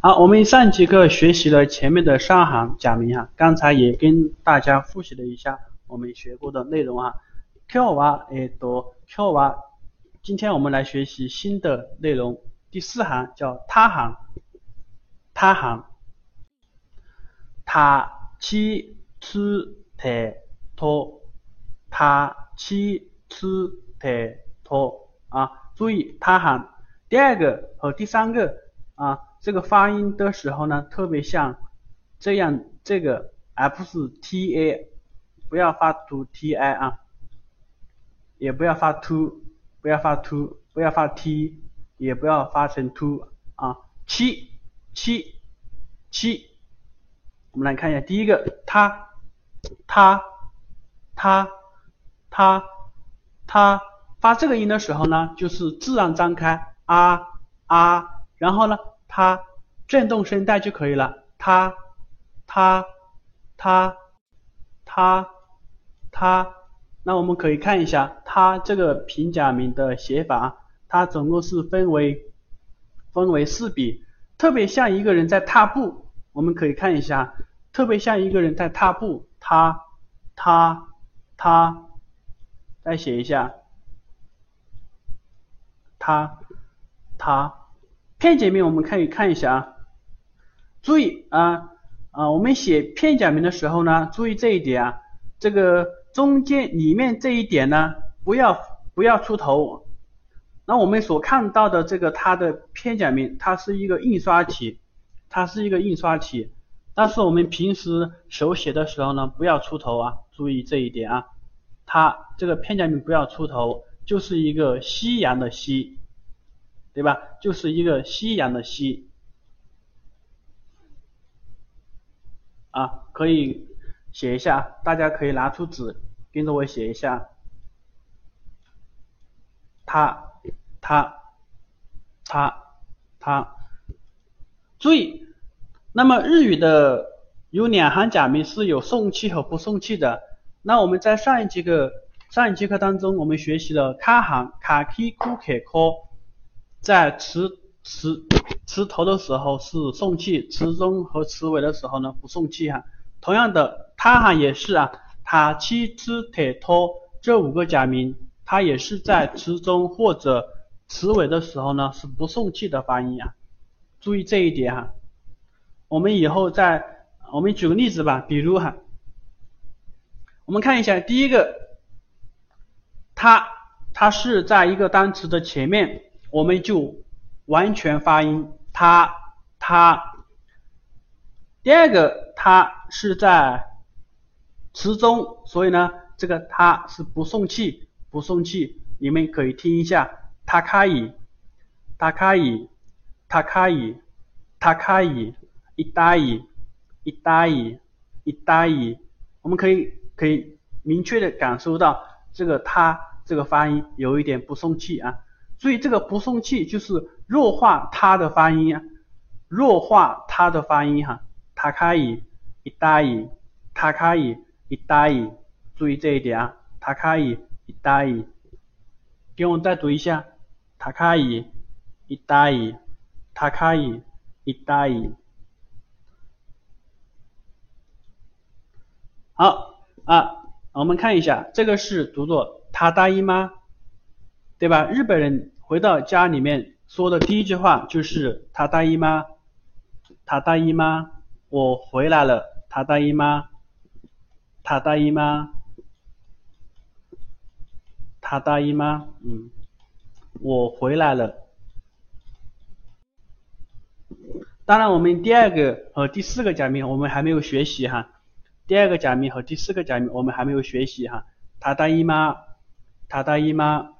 好，我们上节课学习了前面的三行假名哈，刚才也跟大家复习了一下我们学过的内容哈。今日はえっと今日は今天我们来学习新的内容，第四行叫他行，他行，他七吃太多，他七吃太多啊，注意他行，第二个和第三个 啊。这个发音的时候呢，特别像这样，这个 f 是 t a，不要发出 t i 啊，也不要发 t，不要发 t，不要发 t，也不要发成 t 啊，七七七，我们来看一下第一个，他他他他他发这个音的时候呢，就是自然张开啊啊，然后呢。它震动声带就可以了。它，它，它，它，它。那我们可以看一下它这个平假名的写法，它总共是分为分为四笔，特别像一个人在踏步。我们可以看一下，特别像一个人在踏步。他，他，他。再写一下，他，他。片假名我们可以看一下啊，注意啊啊，我们写片假名的时候呢，注意这一点啊，这个中间里面这一点呢，不要不要出头。那我们所看到的这个它的片假名，它是一个印刷体，它是一个印刷体，但是我们平时手写的时候呢，不要出头啊，注意这一点啊，它这个片假名不要出头，就是一个西洋的西。对吧？就是一个夕阳的夕啊，可以写一下，大家可以拿出纸跟着我写一下。他他他他，注意，那么日语的有两行假名是有送气和不送气的。那我们在上一节课上一节课当中，我们学习了卡行卡 k 库克科。在词词词头的时候是送气，词中和词尾的时候呢不送气哈。同样的，它哈也是啊，它七吃铁托这五个假名，它也是在词中或者词尾的时候呢是不送气的发音啊。注意这一点哈。我们以后再我们举个例子吧，比如哈，我们看一下第一个，它它是在一个单词的前面。我们就完全发音，它它。第二个，它是在词中，所以呢，这个它是不送气，不送气。你们可以听一下，它可以，它可以，它可以，它可以，一打一，一打一，一打一。我们可以可以明确的感受到这个它这个发音有一点不送气啊。所以这个不送气就是弱化它的发音啊，弱化它的发音哈，它可以一打一，它可以一打一，注意这一点啊，它可以一打一，给我们再读一下，它可以一打一，它可以一打一。好啊，我们看一下，这个是读作他答应吗？对吧？日本人回到家里面说的第一句话就是“他大姨妈”，他大姨妈，我回来了。他大姨妈，他大姨妈，他大姨妈，嗯，我回来了。当然，我们第二个和第四个假名我们还没有学习哈。第二个假名和第四个假名我们还没有学习哈。他大姨妈，他大姨妈。